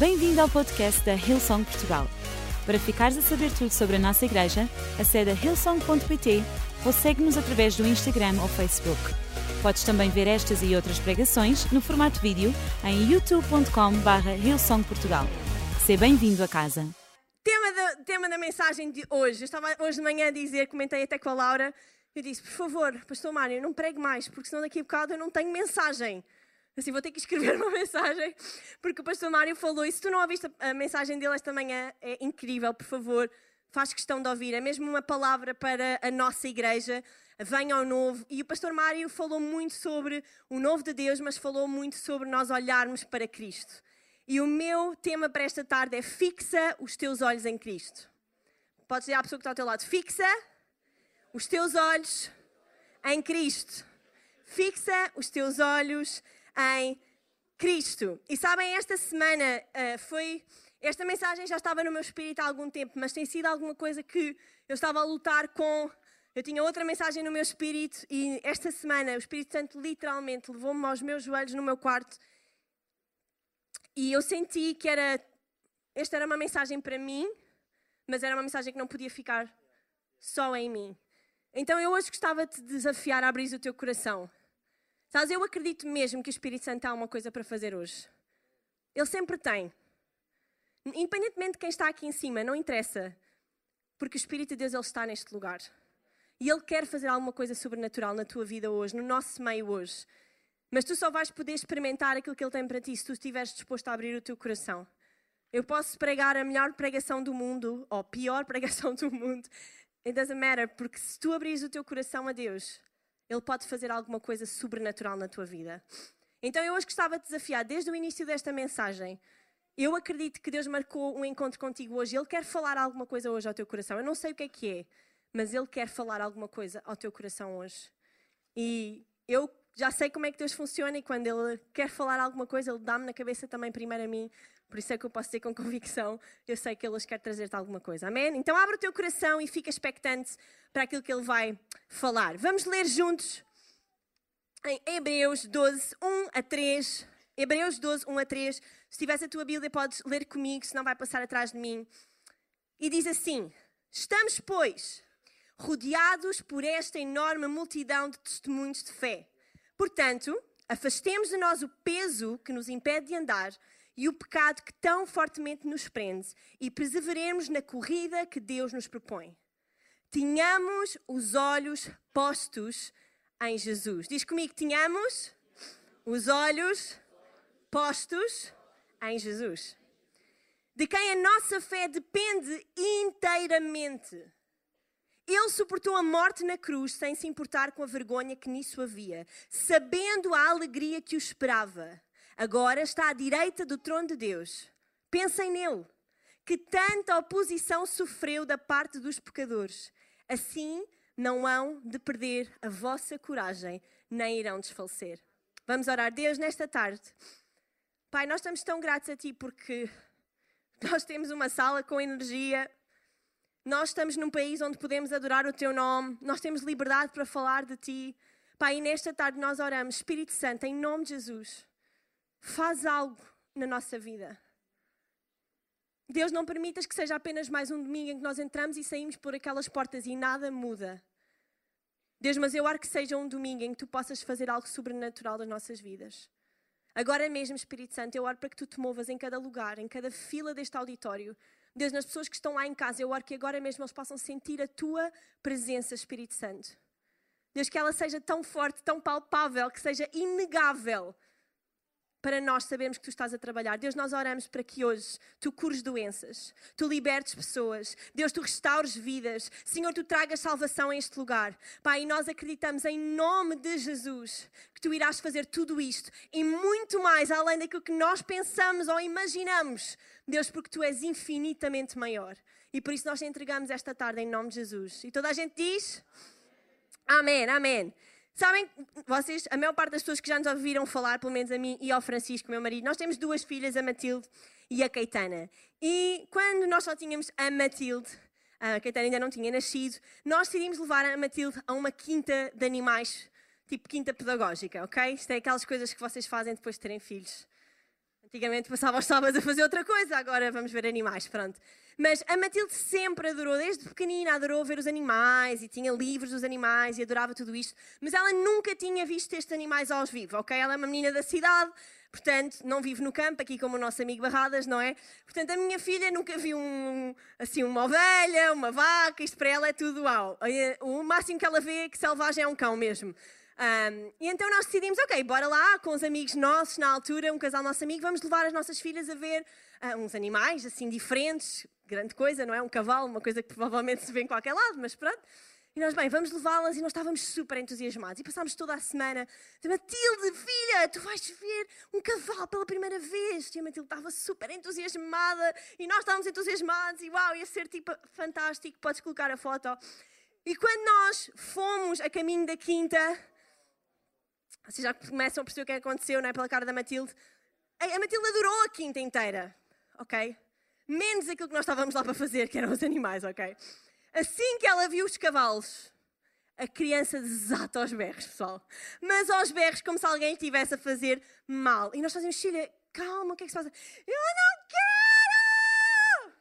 Bem-vindo ao podcast da Hillsong Portugal. Para ficares a saber tudo sobre a nossa igreja, acede a hillsong.pt ou segue-nos através do Instagram ou Facebook. Podes também ver estas e outras pregações no formato vídeo em youtube.com.br hillsongportugal. Seja bem-vindo a casa. Tema da, tema da mensagem de hoje. Eu estava hoje de manhã a dizer, comentei até com a Laura, eu disse, por favor, Pastor Mário, não pregue mais, porque senão daqui a bocado eu não tenho mensagem. Assim, vou ter que escrever uma mensagem, porque o pastor Mário falou, e se tu não ouviste a mensagem dele esta manhã, é incrível, por favor, faz questão de ouvir. É mesmo uma palavra para a nossa igreja, venha ao novo. E o pastor Mário falou muito sobre o novo de Deus, mas falou muito sobre nós olharmos para Cristo. E o meu tema para esta tarde é fixa os teus olhos em Cristo. Podes dizer à pessoa que está ao teu lado, fixa os teus olhos em Cristo. Fixa os teus olhos em Cristo. E sabem, esta semana uh, foi. Esta mensagem já estava no meu espírito há algum tempo, mas tem sido alguma coisa que eu estava a lutar com. Eu tinha outra mensagem no meu espírito e esta semana o Espírito Santo literalmente levou-me aos meus joelhos no meu quarto e eu senti que era. Esta era uma mensagem para mim, mas era uma mensagem que não podia ficar só em mim. Então eu hoje gostava de te desafiar a abrir o teu coração Sabes, eu acredito mesmo que o Espírito Santo tem alguma coisa para fazer hoje. Ele sempre tem. Independentemente de quem está aqui em cima, não interessa. Porque o Espírito de Deus ele está neste lugar. E Ele quer fazer alguma coisa sobrenatural na tua vida hoje, no nosso meio hoje. Mas tu só vais poder experimentar aquilo que Ele tem para ti se tu estiveres disposto a abrir o teu coração. Eu posso pregar a melhor pregação do mundo, ou a pior pregação do mundo. It doesn't matter, porque se tu abris o teu coração a Deus, ele pode fazer alguma coisa sobrenatural na tua vida. Então eu hoje gostava de desafiar, desde o início desta mensagem, eu acredito que Deus marcou um encontro contigo hoje. Ele quer falar alguma coisa hoje ao teu coração. Eu não sei o que é que é, mas Ele quer falar alguma coisa ao teu coração hoje. E eu já sei como é que Deus funciona e quando Ele quer falar alguma coisa, Ele dá-me na cabeça também primeiro a mim. Por isso é que eu posso dizer com convicção, eu sei que Ele hoje quer trazer-te alguma coisa. Amém? Então abre o teu coração e fica expectante para aquilo que Ele vai falar. Vamos ler juntos em Hebreus 12, 1 a 3. Hebreus 12, 1 a 3. Se tivesse a tua Bíblia, podes ler comigo, senão vai passar atrás de mim. E diz assim: Estamos, pois, rodeados por esta enorme multidão de testemunhos de fé. Portanto, afastemos de nós o peso que nos impede de andar e o pecado que tão fortemente nos prende e perseveremos na corrida que Deus nos propõe. Tínhamos os olhos postos em Jesus. Diz comigo, tínhamos os olhos postos em Jesus. De quem a nossa fé depende inteiramente. Ele suportou a morte na cruz sem se importar com a vergonha que nisso havia, sabendo a alegria que o esperava agora está à direita do trono de Deus. Pensem nele, que tanta oposição sofreu da parte dos pecadores. Assim não hão de perder a vossa coragem, nem irão desfalecer. Vamos orar. Deus, nesta tarde, Pai, nós estamos tão gratos a Ti porque nós temos uma sala com energia, nós estamos num país onde podemos adorar o Teu nome, nós temos liberdade para falar de Ti. Pai, e nesta tarde nós oramos, Espírito Santo, em nome de Jesus faz algo na nossa vida. Deus, não permitas que seja apenas mais um domingo em que nós entramos e saímos por aquelas portas e nada muda. Deus, mas eu oro que seja um domingo em que tu possas fazer algo sobrenatural das nossas vidas. Agora mesmo, Espírito Santo, eu oro para que tu te movas em cada lugar, em cada fila deste auditório. Deus, nas pessoas que estão lá em casa, eu oro que agora mesmo eles possam sentir a tua presença, Espírito Santo. Deus, que ela seja tão forte, tão palpável, que seja inegável para nós sabermos que tu estás a trabalhar. Deus, nós oramos para que hoje tu cures doenças, tu libertes pessoas, Deus, tu restaures vidas, Senhor, tu tragas salvação a este lugar. Pai, e nós acreditamos em nome de Jesus que tu irás fazer tudo isto e muito mais além daquilo que nós pensamos ou imaginamos, Deus, porque tu és infinitamente maior. E por isso nós te entregamos esta tarde em nome de Jesus. E toda a gente diz: Amém, amém. Sabem, vocês, a maior parte das pessoas que já nos ouviram falar, pelo menos a mim e ao Francisco, meu marido, nós temos duas filhas, a Matilde e a Caetana. E quando nós só tínhamos a Matilde, a Caetana ainda não tinha nascido, nós decidimos levar a Matilde a uma quinta de animais, tipo quinta pedagógica, ok? Isto é aquelas coisas que vocês fazem depois de terem filhos. Antigamente passava os sábados a fazer outra coisa, agora vamos ver animais, pronto. Mas a Matilde sempre adorou, desde pequenina, adorou ver os animais e tinha livros dos animais e adorava tudo isto. Mas ela nunca tinha visto estes animais aos vivos, ok? Ela é uma menina da cidade, portanto, não vive no campo, aqui como o nosso amigo Barradas, não é? Portanto, a minha filha nunca viu um, assim, uma ovelha, uma vaca, isto para ela é tudo uau. O máximo que ela vê é que selvagem é um cão mesmo. Um, e então nós decidimos, ok, bora lá, com os amigos nossos, na altura, um casal nosso amigo, vamos levar as nossas filhas a ver uh, uns animais, assim, diferentes, grande coisa, não é? Um cavalo, uma coisa que provavelmente se vê em qualquer lado, mas pronto. E nós, bem, vamos levá-las e nós estávamos super entusiasmados. E passámos toda a semana, Matilde, filha, tu vais ver um cavalo pela primeira vez. E a Matilde estava super entusiasmada e nós estávamos entusiasmados e uau, ia ser tipo fantástico, podes colocar a foto. E quando nós fomos a caminho da quinta, vocês já começam a perceber o que aconteceu, não é? Pela cara da Matilde. A Matilde adorou a quinta inteira, ok? Menos aquilo que nós estávamos lá para fazer, que eram os animais, ok? Assim que ela viu os cavalos, a criança desata aos berros, pessoal. Mas aos berros, como se alguém estivesse a fazer mal. E nós fazemos, filha, calma, o que é que se passa? Eu não quero!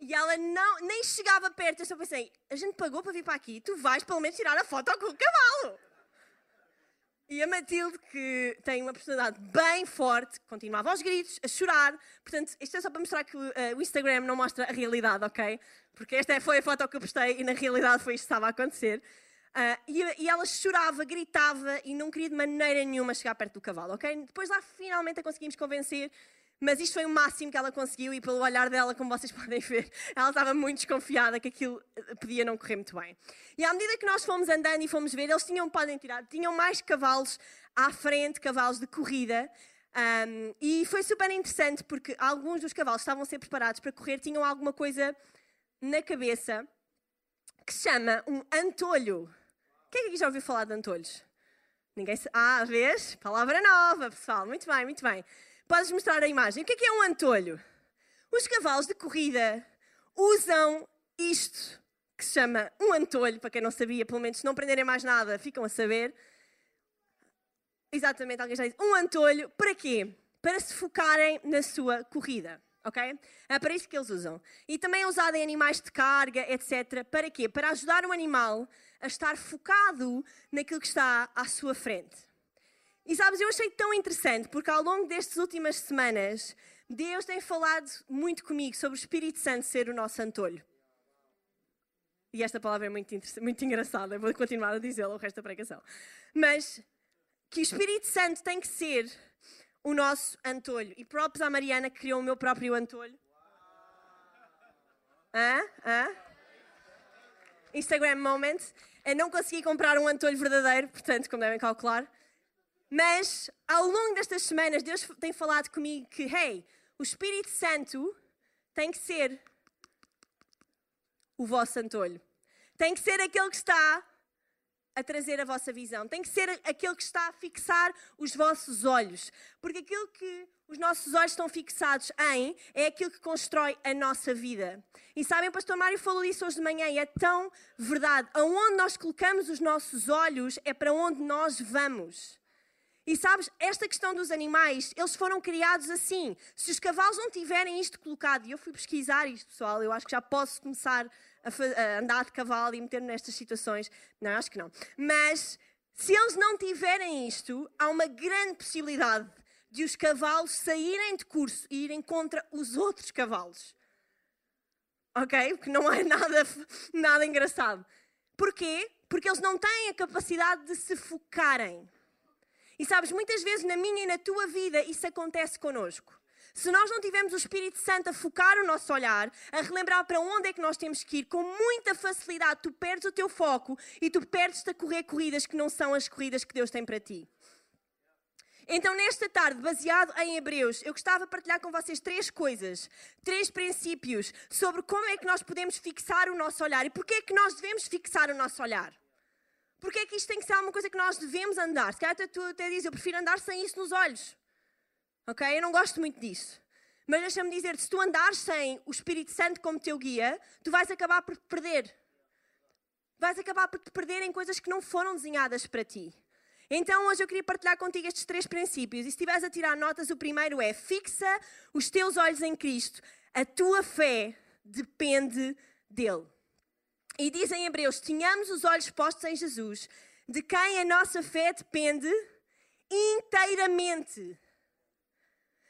E ela não, nem chegava perto. Eu só pensei, a gente pagou para vir para aqui, tu vais pelo menos tirar a foto com o cavalo. E a Matilde, que tem uma personalidade bem forte, continuava aos gritos, a chorar. Portanto, isto é só para mostrar que uh, o Instagram não mostra a realidade, ok? Porque esta foi a foto que eu postei e na realidade foi isto que estava a acontecer. Uh, e, e, ela chorava, gritava e não queria de maneira nenhuma chegar perto do cavalo, ok? Depois lá finalmente a conseguimos convencer mas isto foi o máximo que ela conseguiu e pelo olhar dela, como vocês podem ver, ela estava muito desconfiada que aquilo eh, podia não correr muito bem. E à medida que nós fomos andando e fomos ver, eles tinham, podem tirar, tinham mais cavalos à frente, cavalos de corrida. Um, e foi super interessante porque alguns dos cavalos estavam a ser preparados para correr, tinham alguma coisa na cabeça que se chama um antolho. Quem é que aqui já ouviu falar de antolhos? Ninguém. Ah, vês? Palavra nova, pessoal. Muito bem, muito bem. Podes mostrar a imagem. O que é, que é um antolho? Os cavalos de corrida usam isto que se chama um antolho, para quem não sabia, pelo menos se não aprenderem mais nada, ficam a saber. Exatamente, alguém já disse. Um antolho, para quê? Para se focarem na sua corrida. Ok? É para isso que eles usam. E também é usado em animais de carga, etc. Para quê? Para ajudar o animal a estar focado naquilo que está à sua frente. E sabes, eu achei tão interessante porque ao longo destas últimas semanas, Deus tem falado muito comigo sobre o Espírito Santo ser o nosso antolho. E esta palavra é muito, muito engraçada, vou continuar a dizê-la o resto da pregação. Mas que o Espírito Santo tem que ser o nosso antolho. E próprios à Mariana criou o meu próprio antolho. Hã? Hã? Instagram moment. Eu não consegui comprar um antolho verdadeiro, portanto, como devem calcular. Mas ao longo destas semanas, Deus tem falado comigo que, hey, o Espírito Santo tem que ser o vosso antolho. Tem que ser aquele que está a trazer a vossa visão. Tem que ser aquele que está a fixar os vossos olhos. Porque aquilo que os nossos olhos estão fixados em é aquilo que constrói a nossa vida. E sabem, pastor Mário falou disso hoje de manhã e é tão verdade. Aonde nós colocamos os nossos olhos é para onde nós vamos. E sabes, esta questão dos animais, eles foram criados assim. Se os cavalos não tiverem isto colocado, e eu fui pesquisar isto, pessoal, eu acho que já posso começar a, andar de cavalo e meter-me nestas situações. Não, acho que não. Mas se eles não tiverem isto, há uma grande possibilidade de os cavalos saírem de curso e irem contra os outros cavalos. Ok? Porque não é nada, nada engraçado. Porquê? Porque eles não têm a capacidade de se focarem. E sabes, muitas vezes na minha e na tua vida isso acontece connosco. Se nós não tivermos o Espírito Santo a focar o nosso olhar, a relembrar para onde é que nós temos que ir, com muita facilidade tu perdes o teu foco e tu perdes-te a correr corridas que não são as corridas que Deus tem para ti. Então, nesta tarde, baseado em Hebreus, eu gostava de partilhar com vocês três coisas, três princípios sobre como é que nós podemos fixar o nosso olhar e porquê é que nós devemos fixar o nosso olhar. Porque é que isto tem que ser alguma coisa que nós devemos andar? Se calhar tu até dizes, eu prefiro andar sem isso nos olhos. Ok? Eu não gosto muito disso. Mas deixa-me dizer se tu andares sem o Espírito Santo como teu guia, tu vais acabar por te perder. Vais acabar por te perder em coisas que não foram desenhadas para ti. Então hoje eu queria partilhar contigo estes três princípios. E se estiveres a tirar notas, o primeiro é: fixa os teus olhos em Cristo. A tua fé depende dele. E diz em Hebreus: tenhamos os olhos postos em Jesus, de quem a nossa fé depende inteiramente.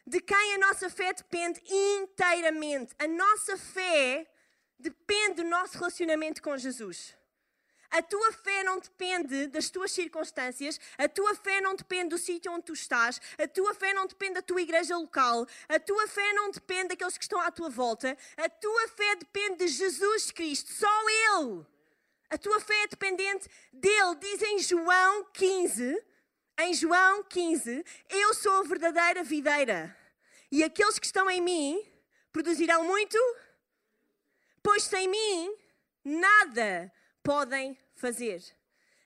De quem a nossa fé depende inteiramente. A nossa fé depende do nosso relacionamento com Jesus. A tua fé não depende das tuas circunstâncias, a tua fé não depende do sítio onde tu estás, a tua fé não depende da tua igreja local, a tua fé não depende daqueles que estão à tua volta, a tua fé depende de Jesus Cristo, só Ele. A tua fé é dependente dele, diz em João 15, em João 15, eu sou a verdadeira videira e aqueles que estão em mim produzirão muito, pois sem mim nada podem fazer.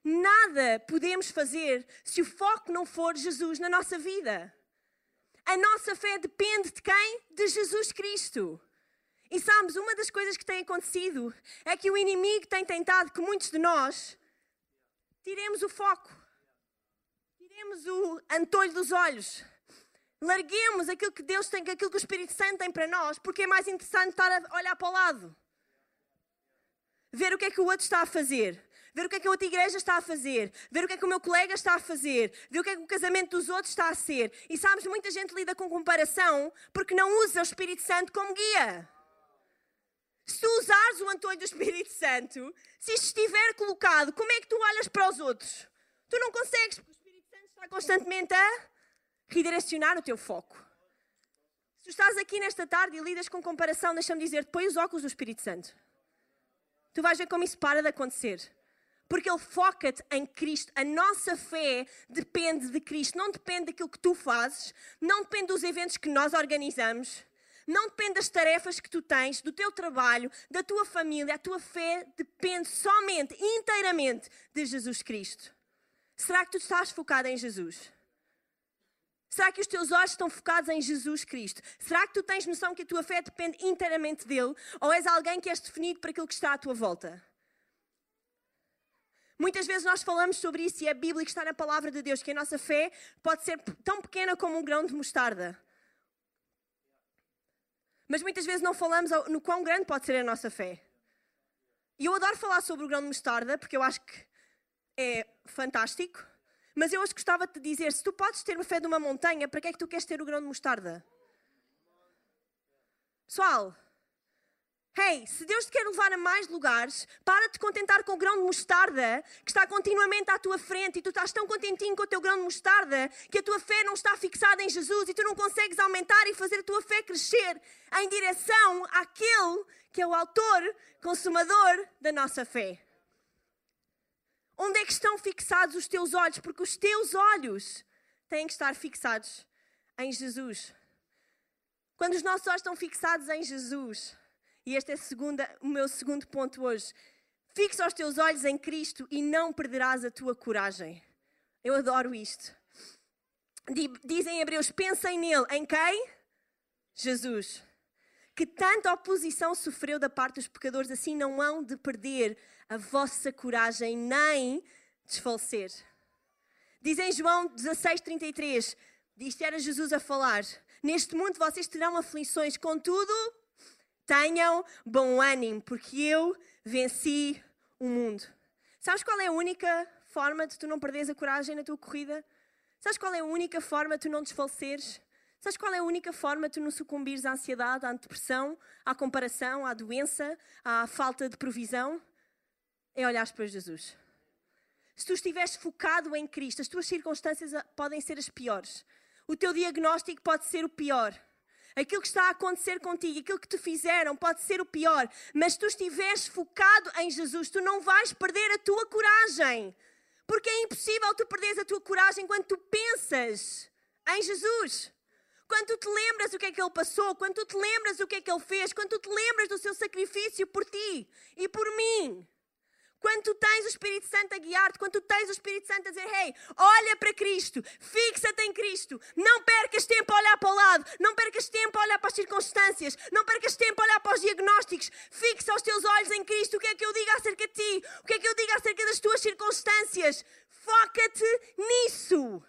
Nada podemos fazer se o foco não for Jesus na nossa vida. A nossa fé depende de quem? De Jesus Cristo. E sabes, uma das coisas que tem acontecido é que o inimigo tem tentado que muitos de nós tiremos o foco, tiremos o antolho dos olhos, larguemos aquilo que Deus tem, aquilo que o Espírito Santo tem para nós, porque é mais interessante estar a olhar para o lado ver o que é que o outro está a fazer, ver o que é que a outra igreja está a fazer, ver o que é que o meu colega está a fazer, ver o que é que o casamento dos outros está a ser. E sabes, muita gente lida com comparação porque não usa o Espírito Santo como guia. Se tu usares o antolho do Espírito Santo, se isto estiver colocado, como é que tu olhas para os outros? Tu não consegues, porque o Espírito Santo está constantemente a redirecionar o teu foco. Se tu estás aqui nesta tarde e lidas com comparação, deixa-me dizer, põe os óculos do Espírito Santo. Tu vais ver como isso para de acontecer. Porque Ele foca-te em Cristo. A nossa fé depende de Cristo. Não depende daquilo que tu fazes, não depende dos eventos que nós organizamos, não depende das tarefas que tu tens, do teu trabalho, da tua família. A tua fé depende somente, inteiramente, de Jesus Cristo. Será que tu estás focado em Jesus? Será que os teus olhos estão focados em Jesus Cristo? Será que tu tens noção que a tua fé depende inteiramente dele? Ou és alguém que és definido por aquilo que está à tua volta? Muitas vezes nós falamos sobre isso e é bíblico, está na palavra de Deus, que a nossa fé pode ser tão pequena como um grão de mostarda. Mas muitas vezes não falamos no quão grande pode ser a nossa fé. E eu adoro falar sobre o grão de mostarda, porque eu acho que é fantástico. Mas eu hoje gostava de te dizer: se tu podes ter a fé de uma montanha, para que é que tu queres ter o grão de mostarda? Pessoal, hey, se Deus te quer levar a mais lugares, para de contentar com o grão de mostarda que está continuamente à tua frente e tu estás tão contentinho com o teu grão de mostarda que a tua fé não está fixada em Jesus e tu não consegues aumentar e fazer a tua fé crescer em direção àquele que é o autor, consumador da nossa fé. Onde é que estão fixados os teus olhos? Porque os teus olhos têm que estar fixados em Jesus. Quando os nossos olhos estão fixados em Jesus, e este é segunda, o meu segundo ponto hoje, fixa os teus olhos em Cristo e não perderás a tua coragem. Eu adoro isto. Dizem em Hebreus: pensem nele. Em quem? Jesus. Que tanta oposição sofreu da parte dos pecadores, assim não hão de perder a vossa coragem nem desfalecer. Diz em João 16:33, isto era Jesus a falar: Neste mundo vocês terão aflições, contudo, tenham bom ânimo, porque eu venci o mundo. Sabes qual é a única forma de tu não perderes a coragem na tua corrida? Sabes qual é a única forma de tu não desfaleceres? Sabes qual é a única forma de tu não sucumbires à ansiedade, à depressão, à comparação, à doença, à falta de provisão? é olhar para Jesus. Se tu estiveres focado em Cristo, as tuas circunstâncias podem ser as piores. O teu diagnóstico pode ser o pior. Aquilo que está a acontecer contigo, aquilo que te fizeram, pode ser o pior. Mas tu estiveres focado em Jesus, tu não vais perder a tua coragem. Porque é impossível tu perderes a tua coragem quando tu pensas em Jesus. Quando tu te lembras o que é que ele passou, quando tu te lembras o que é que ele fez, quando tu te lembras do seu sacrifício por ti e por mim. Quando tu tens o Espírito Santo a guiar-te, quando tu tens o Espírito Santo a dizer, hey, olha para Cristo, fixa-te em Cristo, não percas tempo a olhar para o lado, não percas tempo a olhar para as circunstâncias, não percas tempo a olhar para os diagnósticos, fixa os teus olhos em Cristo. O que é que eu digo acerca de ti? O que é que eu digo acerca das tuas circunstâncias? Foca-te nisso.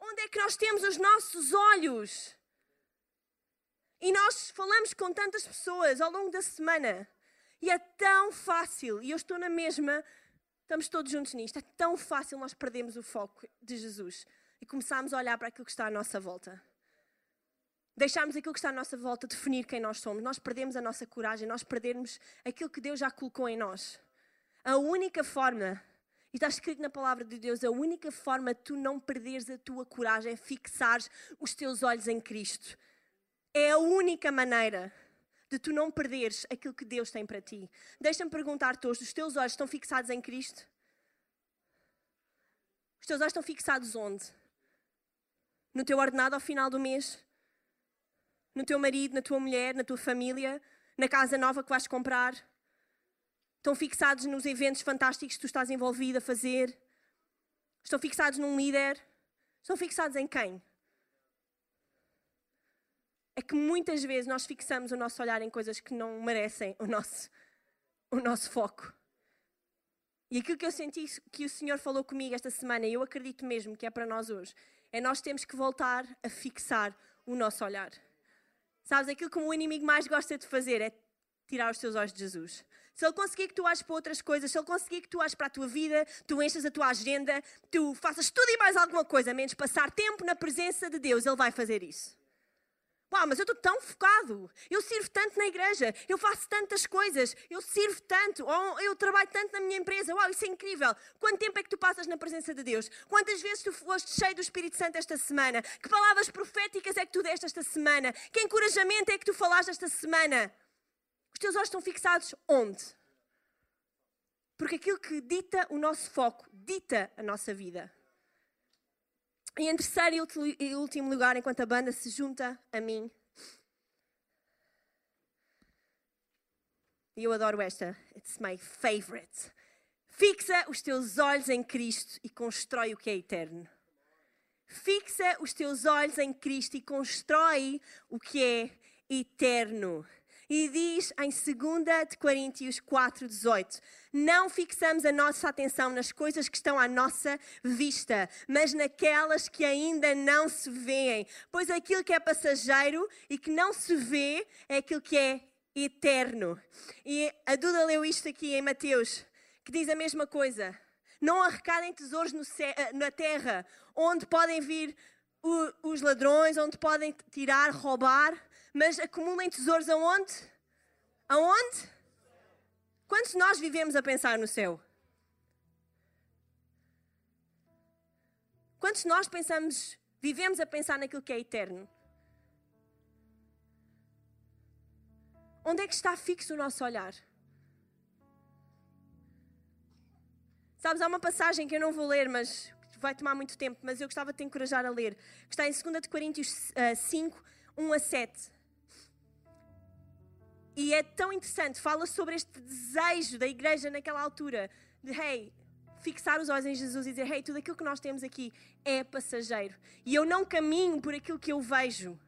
Onde é que nós temos os nossos olhos? E nós falamos com tantas pessoas ao longo da semana. E é tão fácil, e eu estou na mesma, estamos todos juntos nisto, é tão fácil nós perdermos o foco de Jesus e começarmos a olhar para aquilo que está à nossa volta. Deixarmos aquilo que está à nossa volta definir quem nós somos. Nós perdemos a nossa coragem, nós perdemos aquilo que Deus já colocou em nós. A única forma, e está escrito na palavra de Deus, a única forma de tu não perderes a tua coragem é fixares os teus olhos em Cristo. É a única maneira de tu não perderes aquilo que Deus tem para ti. Deixa-me perguntar-te hoje: os teus olhos estão fixados em Cristo? Os teus olhos estão fixados onde? No teu ordenado ao final do mês? No teu marido, na tua mulher, na tua família? Na casa nova que vais comprar? Estão fixados nos eventos fantásticos que tu estás envolvido a fazer? Estão fixados num líder? Estão fixados em quem? É que muitas vezes nós fixamos o nosso olhar em coisas que não merecem o nosso, o nosso foco. E aquilo que eu senti que o Senhor falou comigo esta semana, e eu acredito mesmo que é para nós hoje, é nós temos que voltar a fixar o nosso olhar. Sabes, aquilo que o inimigo mais gosta de fazer é tirar os teus olhos de Jesus. Se ele conseguir que tu olhes para outras coisas, se ele conseguir que tu olhes para a tua vida, tu enches a tua agenda, tu faças tudo e mais alguma coisa, menos passar tempo na presença de Deus, ele vai fazer isso. Uau, mas eu estou tão focado. Eu sirvo tanto na igreja. Eu faço tantas coisas. Eu sirvo tanto. Ou eu trabalho tanto na minha empresa. Uau, isso é incrível. Quanto tempo é que tu passas na presença de Deus? Quantas vezes tu foste cheio do Espírito Santo esta semana? Que palavras proféticas é que tu deste esta semana? Que encorajamento é que tu falaste esta semana? Os teus olhos estão fixados onde? Porque aquilo que dita o nosso foco, dita a nossa vida. E em terceiro e último lugar, enquanto a banda se junta a mim, e eu adoro esta, it's my favorite. Fixa os teus olhos em Cristo e constrói o que é eterno. Fixa os teus olhos em Cristo e constrói o que é eterno. E diz em 2 de Coríntios 4, 18: Não fixamos a nossa atenção nas coisas que estão à nossa vista, mas naquelas que ainda não se veem. Pois aquilo que é passageiro e que não se vê é aquilo que é eterno. E a Duda leu isto aqui em Mateus, que diz a mesma coisa. Não arrecadem tesouros eh, na terra, onde podem vir os ladrões, onde podem tirar, roubar, mas acumulem tesouros aonde? Aonde? Quantos de nós vivemos a pensar no céu? Quantos de nós pensamos, vivemos a pensar naquilo que é eterno? Onde é que está fixo o nosso olhar? Sabes, há uma passagem que eu não vou ler, mas vai tomar muito tempo, mas eu gostava de te encorajar a ler, que está em 2 Coríntios 5, 1 a 7. E é tão interessante, fala sobre este desejo da igreja naquela altura de, hey, fixar os olhos em Jesus e dizer, hey, tudo aquilo que nós temos aqui é passageiro. E eu não caminho por aquilo que eu vejo.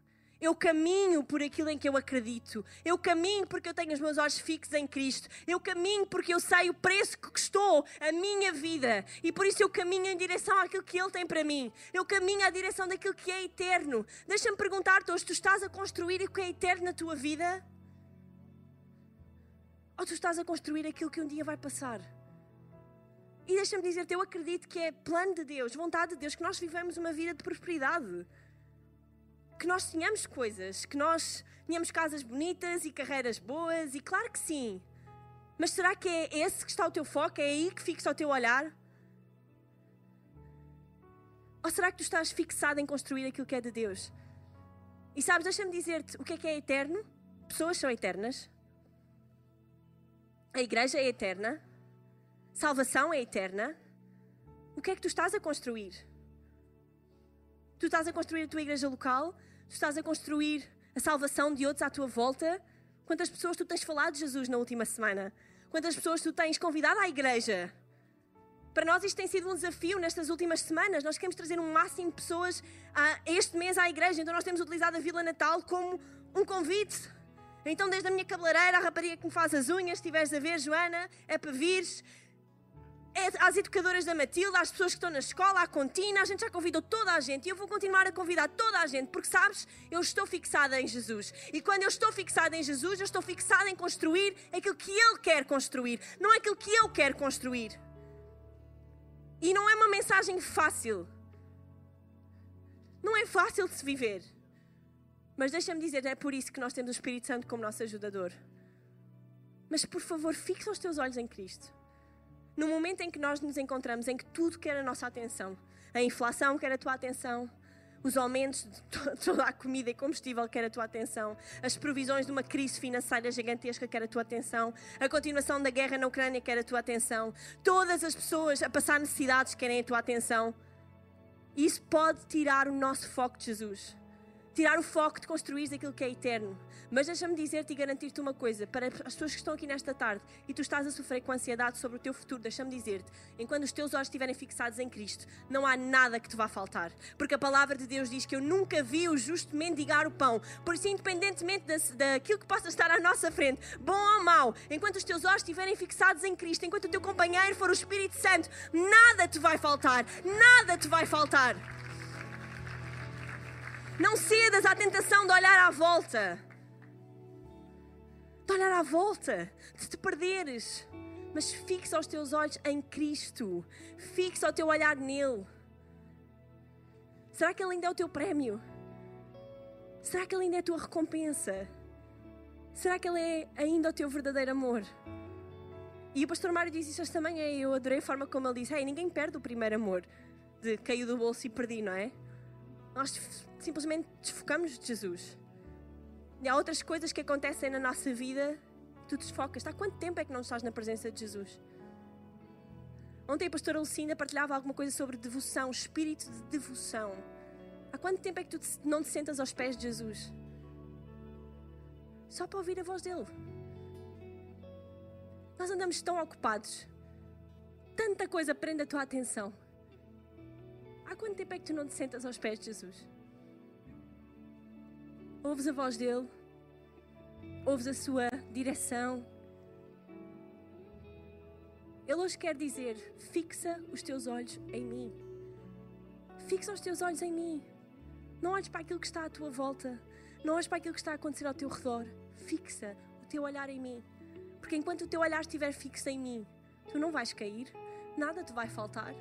Eu caminho por aquilo em que eu acredito. Eu caminho porque eu tenho os meus olhos fixos em Cristo. Eu caminho porque eu sei o preço que custou a minha vida. E por isso eu caminho em direção àquilo que Ele tem para mim. Eu caminho à direção daquilo que é eterno. Deixa-me perguntar-te hoje: tu estás a construir o que é eterno na tua vida? Ou tu estás a construir aquilo que um dia vai passar? E deixa-me dizer-te, eu acredito que é plano de Deus, vontade de Deus, que nós vivamos uma vida de prosperidade. Que nós tenhamos coisas, que nós tenhamos casas bonitas e carreiras boas, e claro que sim. Mas será que é esse que está o teu foco? É aí que fixa o teu olhar? Ou será que tu estás fixado em construir aquilo que é de Deus? E sabes, deixa-me dizer-te o que é que é eterno? Pessoas são eternas. A igreja é eterna. Salvação é eterna. O que é que tu estás a construir? Tu estás a construir a tua igreja local? Tu estás a construir a salvação de outros à tua volta? Quantas pessoas tu tens falado de Jesus na última semana? Quantas pessoas tu tens convidado à igreja? Para nós isto tem sido um desafio nestas últimas semanas. Nós queremos trazer um máximo de pessoas a este mês à igreja. Então nós temos utilizado a Vila Natal como um convite. Então desde a minha cabeleireira, a rapariga que me faz as unhas, se estiveres a ver, Joana, é para vires. É às educadoras da Matilda, às pessoas que estão na escola, à contina, a gente já convidou toda a gente e eu vou continuar a convidar toda a gente, porque sabes, eu estou fixada em Jesus. E quando eu estou fixada em Jesus, eu estou fixada em construir aquilo que Ele quer construir, não aquilo que eu quero construir. E não é uma mensagem fácil. Não é fácil de se viver. Mas deixa-me dizer, é por isso que nós temos o Espírito Santo como nosso ajudador. Mas por favor, fixa os teus olhos em Cristo. No momento em que nós nos encontramos, em que tudo quer a nossa atenção, a inflação quer a tua atenção, os aumentos de toda a comida e combustível quer a tua atenção, as provisões de uma crise financeira gigantesca quer a tua atenção, a continuação da guerra na Ucrânia quer a tua atenção, todas as pessoas a passar necessidades querem a tua atenção. Isso pode tirar o nosso foco de Jesus tirar o foco de construir aquilo que é eterno. Mas deixa-me dizer-te e garantir-te uma coisa: para as pessoas que estão aqui nesta tarde e tu estás a sofrer com ansiedade sobre o teu futuro, deixa-me dizer-te: enquanto os teus olhos estiverem fixados em Cristo, não há nada que te vá faltar. Porque a palavra de Deus diz que eu nunca vi o justo mendigar o pão. Por isso, independentemente daquilo que possa estar à nossa frente, bom ou mau, enquanto os teus olhos estiverem fixados em Cristo, enquanto o teu companheiro for o Espírito Santo, nada te vai faltar. Nada te vai faltar. Não cedas à tentação de olhar à volta. De olhar à volta, de te perderes. Mas fixa os teus olhos em Cristo. Fixa o teu olhar nele. Será que ele ainda é o teu prémio? Será que ele ainda é a tua recompensa? Será que ele é ainda o teu verdadeiro amor? E o pastor Mário disse isso esta manhã e eu adorei a forma como ele disse: Hey, ninguém perde o primeiro amor de caiu do bolso e perdi, não é? Nós simplesmente desfocamos de Jesus. E há outras coisas que acontecem na nossa vida, tu desfocas. Há quanto tempo é que não estás na presença de Jesus? Ontem a pastora Lucinda partilhava alguma coisa sobre devoção, espírito de devoção. Há quanto tempo é que tu não te sentas aos pés de Jesus? Só para ouvir a voz dele. Nós andamos tão ocupados. Tanta coisa prende a tua atenção. Há quanto tempo é que tu não te sentas aos pés de Jesus? Ouves a voz dele? Ouves a sua direção? Ele hoje quer dizer: fixa os teus olhos em mim. Fixa os teus olhos em mim. Não olhes para aquilo que está à tua volta. Não olhes para aquilo que está a acontecer ao teu redor. Fixa o teu olhar em mim. Porque enquanto o teu olhar estiver fixo em mim, tu não vais cair, nada te vai faltar.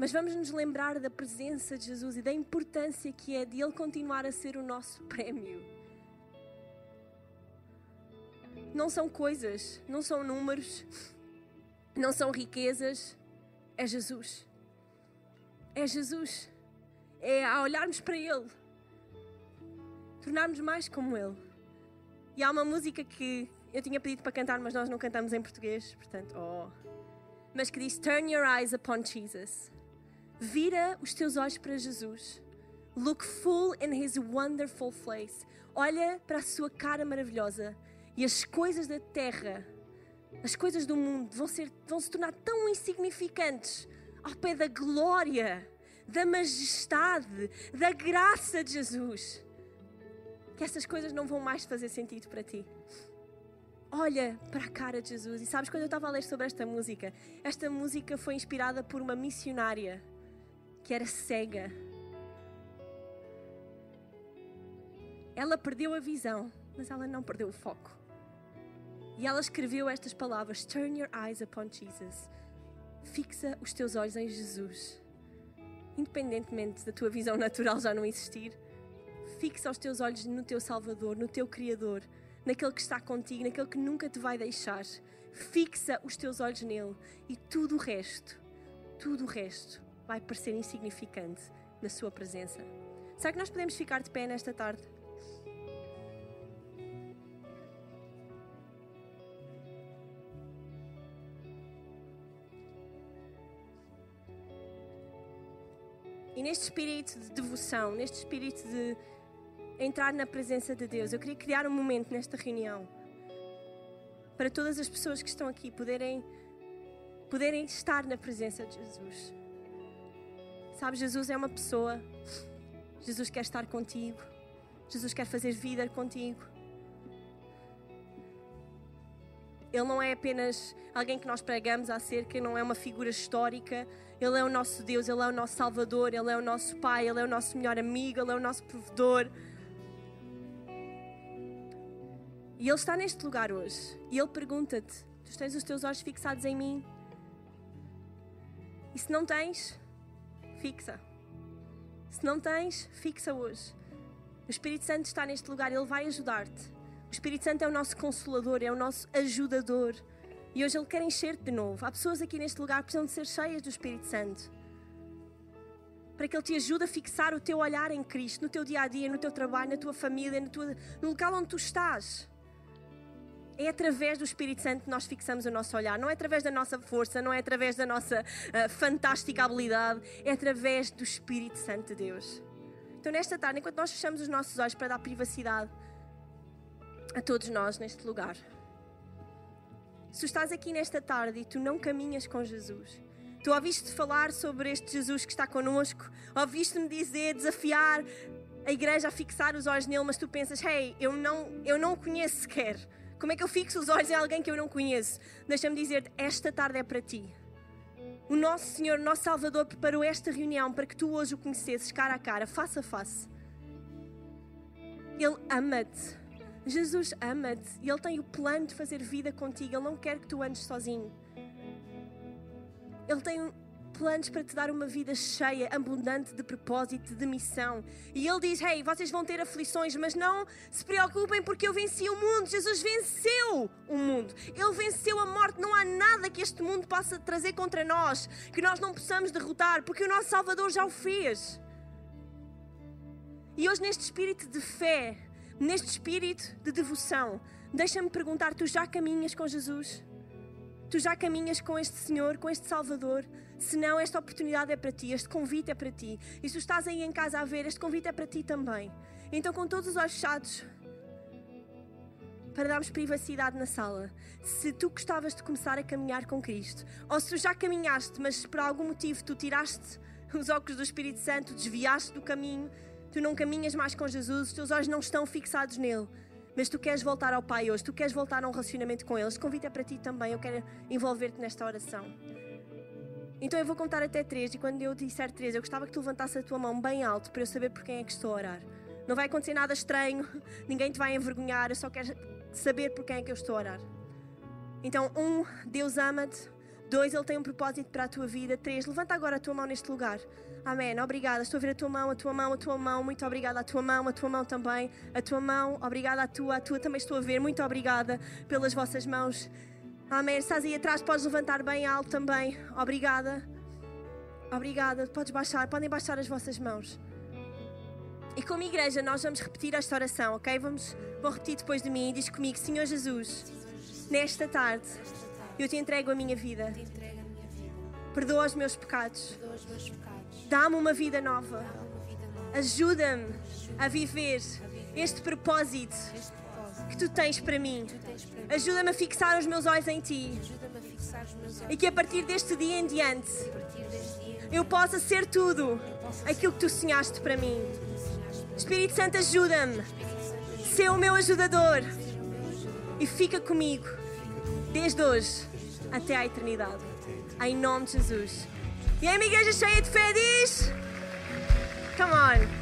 Mas vamos nos lembrar da presença de Jesus e da importância que é de Ele continuar a ser o nosso prémio. Não são coisas, não são números, não são riquezas, é Jesus. É Jesus. É a olharmos para Ele, tornarmos mais como Ele. E há uma música que eu tinha pedido para cantar, mas nós não cantamos em português, portanto, oh. Mas que diz: Turn your eyes upon Jesus. Vira os teus olhos para Jesus. Look full in his wonderful face. Olha para a sua cara maravilhosa. E as coisas da terra, as coisas do mundo vão, ser, vão se tornar tão insignificantes ao pé da glória, da majestade, da graça de Jesus, que essas coisas não vão mais fazer sentido para ti. Olha para a cara de Jesus. E sabes, quando eu estava a ler sobre esta música, esta música foi inspirada por uma missionária que era cega. Ela perdeu a visão, mas ela não perdeu o foco. E ela escreveu estas palavras: Turn your eyes upon Jesus. Fixa os teus olhos em Jesus. Independentemente da tua visão natural já não existir, fixa os teus olhos no teu Salvador, no teu Criador, naquele que está contigo, naquele que nunca te vai deixar. Fixa os teus olhos nele e tudo o resto, tudo o resto vai parecer insignificante na Sua presença. Será que nós podemos ficar de pé nesta tarde? E neste espírito de devoção, neste espírito de entrar na presença de Deus, eu queria criar um momento nesta reunião para todas as pessoas que estão aqui poderem, poderem estar na presença de Jesus. Sabe, Jesus é uma pessoa. Jesus quer estar contigo. Jesus quer fazer vida contigo. Ele não é apenas alguém que nós pregamos acerca, não é uma figura histórica. Ele é o nosso Deus, Ele é o nosso Salvador, Ele é o nosso Pai, Ele é o nosso melhor amigo, Ele é o nosso provedor. E Ele está neste lugar hoje. E Ele pergunta-te: Tu tens os teus olhos fixados em mim? E se não tens, fixa. Se não tens, fixa hoje. O Espírito Santo está neste lugar, ele vai ajudar-te. O Espírito Santo é o nosso consolador, é o nosso ajudador. E hoje ele quer encher-te de novo. Há pessoas aqui neste lugar que precisam de ser cheias do Espírito Santo. Para que ele te ajude a fixar o teu olhar em Cristo, no teu dia a dia, no teu trabalho, na tua família, tua, no local onde tu estás. É através do Espírito Santo que nós fixamos o nosso olhar. Não é através da nossa força, não é através da nossa uh, fantástica habilidade. É através do Espírito Santo de Deus. Então, nesta tarde, enquanto nós fechamos os nossos olhos para dar privacidade a todos nós neste lugar, se estás aqui nesta tarde e tu não caminhas com Jesus, tu ouviste falar sobre este Jesus que está connosco, ouviste-me dizer, desafiar a igreja a fixar os olhos nele, mas tu pensas, hey, eu não, eu não o conheço sequer. Como é que eu fixo os olhos em alguém que eu não conheço? Deixa-me dizer, esta tarde é para ti. O nosso Senhor, nosso Salvador, preparou esta reunião para que tu hoje o conhecesses cara a cara, face a face. Ele ama-te. Jesus ama-te e Ele tem o plano de fazer vida contigo. Ele não quer que tu andes sozinho. Ele tem planos para te dar uma vida cheia, abundante de propósito, de missão. E ele diz: Hey, vocês vão ter aflições, mas não se preocupem porque eu venci o mundo. Jesus venceu o mundo. Ele venceu a morte. Não há nada que este mundo possa trazer contra nós que nós não possamos derrotar, porque o nosso Salvador já o fez. E hoje, neste espírito de fé, neste espírito de devoção, deixa-me perguntar: tu já caminhas com Jesus? Tu já caminhas com este Senhor, com este Salvador? Se não, esta oportunidade é para ti, este convite é para ti. E se estás aí em casa a ver, este convite é para ti também. Então, com todos os olhos fechados, para darmos privacidade na sala, se tu gostavas de começar a caminhar com Cristo, ou se já caminhaste, mas por algum motivo tu tiraste os óculos do Espírito Santo, desviaste do caminho, tu não caminhas mais com Jesus, os teus olhos não estão fixados nele mas tu queres voltar ao Pai hoje, tu queres voltar a um relacionamento com Ele, este convite é para ti também. Eu quero envolver-te nesta oração. Então eu vou contar até três, e quando eu disser três, eu gostava que tu levantasse a tua mão bem alto para eu saber por quem é que estou a orar. Não vai acontecer nada estranho, ninguém te vai envergonhar, eu só quero saber por quem é que eu estou a orar. Então, um, Deus ama-te. Dois, Ele tem um propósito para a tua vida. Três, levanta agora a tua mão neste lugar. Amém. Obrigada. Estou a ver a tua mão, a tua mão, a tua mão. Muito obrigada. A tua mão, a tua mão também. A tua mão. Obrigada a tua. A tua também estou a ver. Muito obrigada pelas vossas mãos. Amém. Estás aí atrás, podes levantar bem alto também. Obrigada. Obrigada. Podes baixar. Podem baixar as vossas mãos. E como igreja, nós vamos repetir esta oração, ok? Vamos, vou repetir depois de mim. Diz comigo: Senhor Jesus, nesta tarde, eu te entrego a minha vida. Perdoa os meus pecados. Dá-me uma vida nova. Ajuda-me a viver este propósito que tu tens para mim. Ajuda-me a fixar os meus olhos em ti. E que a partir deste dia em diante eu possa ser tudo aquilo que tu sonhaste para mim. Espírito Santo, ajuda-me. Ser o meu ajudador. E fica comigo desde hoje até à eternidade. Em nome de Jesus. E aí, minha cheia de fé diz: Come on.